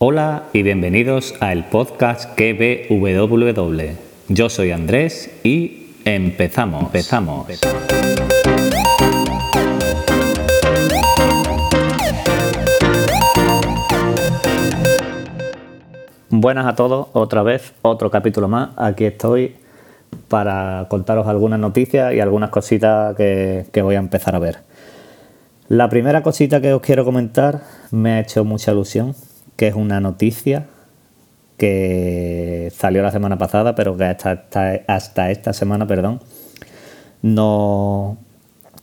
Hola y bienvenidos a el podcast KBWW. Yo soy Andrés y empezamos, empezamos. Buenas a todos, otra vez, otro capítulo más. Aquí estoy para contaros algunas noticias y algunas cositas que, que voy a empezar a ver. La primera cosita que os quiero comentar me ha hecho mucha ilusión, que es una noticia que salió la semana pasada, pero que hasta, hasta, esta semana, perdón, no,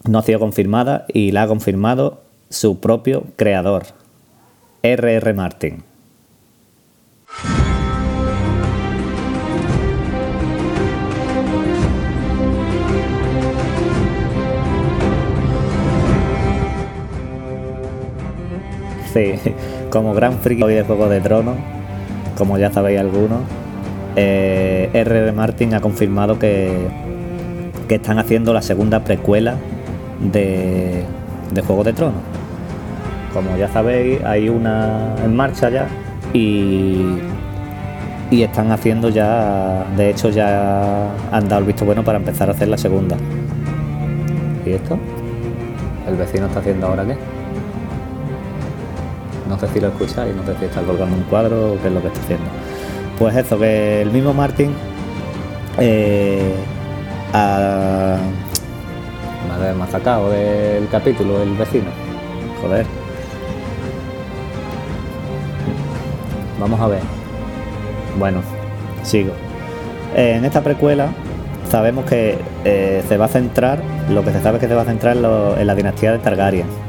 no ha sido confirmada y la ha confirmado su propio creador, R.R. Martin. Sí, como gran friki de Juego de Tronos, como ya sabéis algunos, eh, R.R. Martin ha confirmado que, que están haciendo la segunda precuela de, de Juego de Tronos. Como ya sabéis, hay una en marcha ya y, y están haciendo ya, de hecho ya han dado el visto bueno para empezar a hacer la segunda. ¿Y esto? ¿El vecino está haciendo ahora qué? No sé si lo escucháis, no sé si está colgando un cuadro o qué es lo que está haciendo. Pues eso, que el mismo Martin eh, ha, me ha sacado del capítulo el vecino. Joder. Vamos a ver. Bueno, sigo. En esta precuela sabemos que eh, se va a centrar, lo que se sabe es que se va a centrar en la dinastía de Targaryen.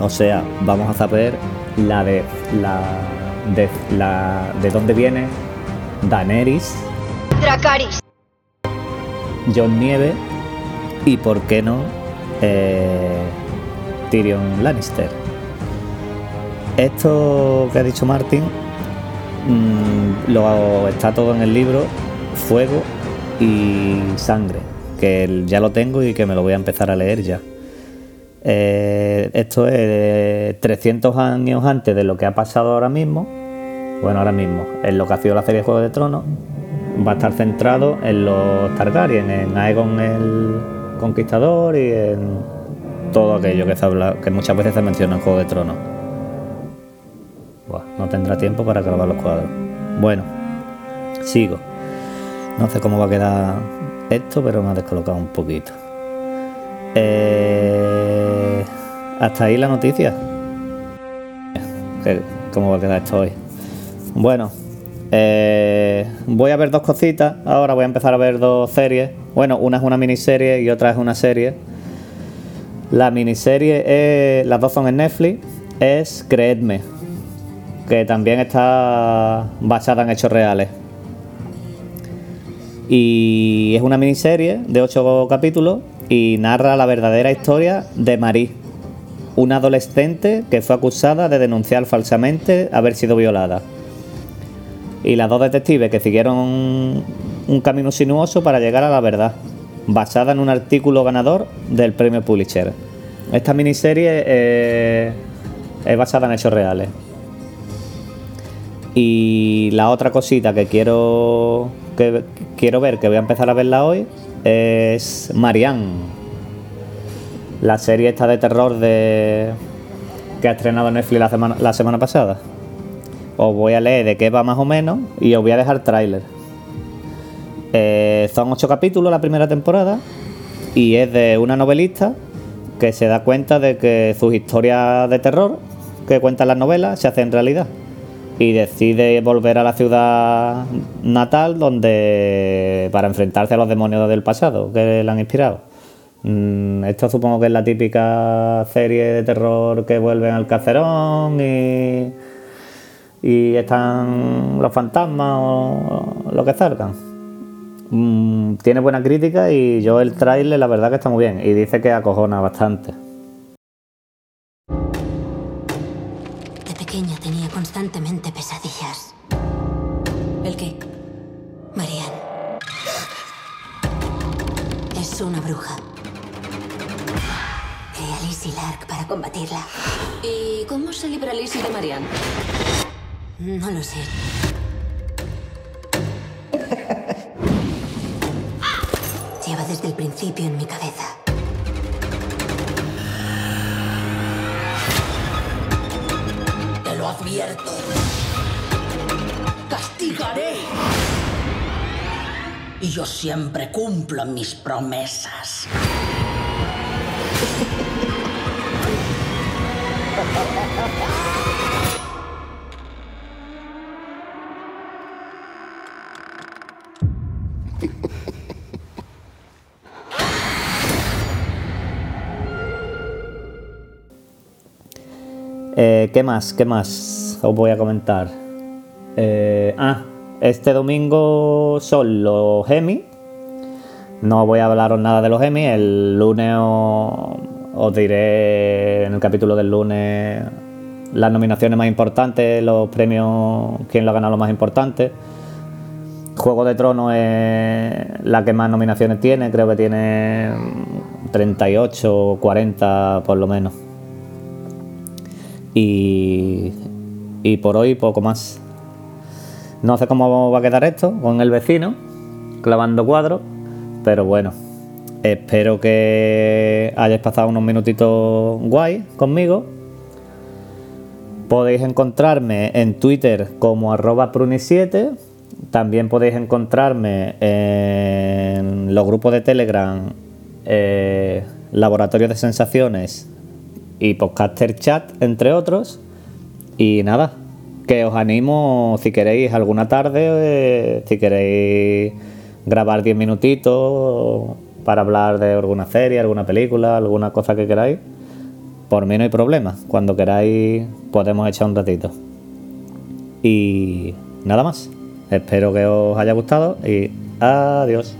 O sea, vamos a saber la de la de la de dónde viene Daenerys, Dracaris, Jon Nieve y por qué no eh, Tyrion Lannister. Esto que ha dicho Martin mmm, lo está todo en el libro Fuego y Sangre, que ya lo tengo y que me lo voy a empezar a leer ya. Eh, esto es 300 años antes de lo que ha pasado ahora mismo. Bueno, ahora mismo, en lo que ha sido la serie de Juego de Tronos, va a estar centrado en los Targaryen, en Aegon el Conquistador y en todo aquello que, se habla, que muchas veces se menciona en Juego de Tronos. Buah, no tendrá tiempo para grabar los cuadros. Bueno, sigo. No sé cómo va a quedar esto, pero me ha descolocado un poquito. Eh, hasta ahí la noticia. ¿Cómo va a quedar esto hoy? Bueno, eh, voy a ver dos cositas. Ahora voy a empezar a ver dos series. Bueno, una es una miniserie y otra es una serie. La miniserie, es, las dos son en Netflix, es Creedme, que también está basada en hechos reales. Y es una miniserie de ocho capítulos y narra la verdadera historia de Marie, una adolescente que fue acusada de denunciar falsamente haber sido violada. Y las dos detectives que siguieron un camino sinuoso para llegar a la verdad, basada en un artículo ganador del premio Pulitzer. Esta miniserie eh, es basada en hechos reales. Y la otra cosita que quiero que quiero ver, que voy a empezar a verla hoy, es Marianne. La serie esta de terror de que ha estrenado Netflix la semana, la semana pasada. Os voy a leer de qué va más o menos y os voy a dejar tráiler. Eh, son ocho capítulos la primera temporada y es de una novelista que se da cuenta de que sus historias de terror que cuentan las novelas se hacen realidad y decide volver a la ciudad natal donde para enfrentarse a los demonios del pasado que le han inspirado. Mm, esto supongo que es la típica serie de terror que vuelven al cacerón y, y están los fantasmas o lo que salgan. Mm, tiene buena crítica y yo el trailer la verdad que está muy bien y dice que acojona bastante. De pequeña tenía constantemente pesadillas. ¿El qué? Marianne. Es una bruja. Lark para combatirla. ¿Y cómo se libra Lizzie de Marianne? No lo sé. Lleva desde el principio en mi cabeza. Te lo advierto. Castigaré. Y yo siempre cumplo mis promesas. Eh, ¿Qué más? ¿Qué más os voy a comentar? Eh, ah, este domingo son los Emmy. No voy a hablaros nada de los Emmy. El lunes os, os diré en el capítulo del lunes las nominaciones más importantes, los premios, quién lo ha ganado lo más importante. Juego de Tronos es la que más nominaciones tiene, creo que tiene 38 o 40 por lo menos. Y, y por hoy poco más. No sé cómo va a quedar esto con el vecino, clavando cuadros, pero bueno, espero que hayáis pasado unos minutitos guay conmigo. Podéis encontrarme en Twitter como arroba pruni7. También podéis encontrarme en los grupos de Telegram, eh, Laboratorio de Sensaciones y Podcaster Chat, entre otros. Y nada, que os animo si queréis alguna tarde, eh, si queréis grabar 10 minutitos para hablar de alguna serie, alguna película, alguna cosa que queráis. Por mí no hay problema. Cuando queráis podemos echar un ratito. Y nada más. Espero que os haya gustado y adiós.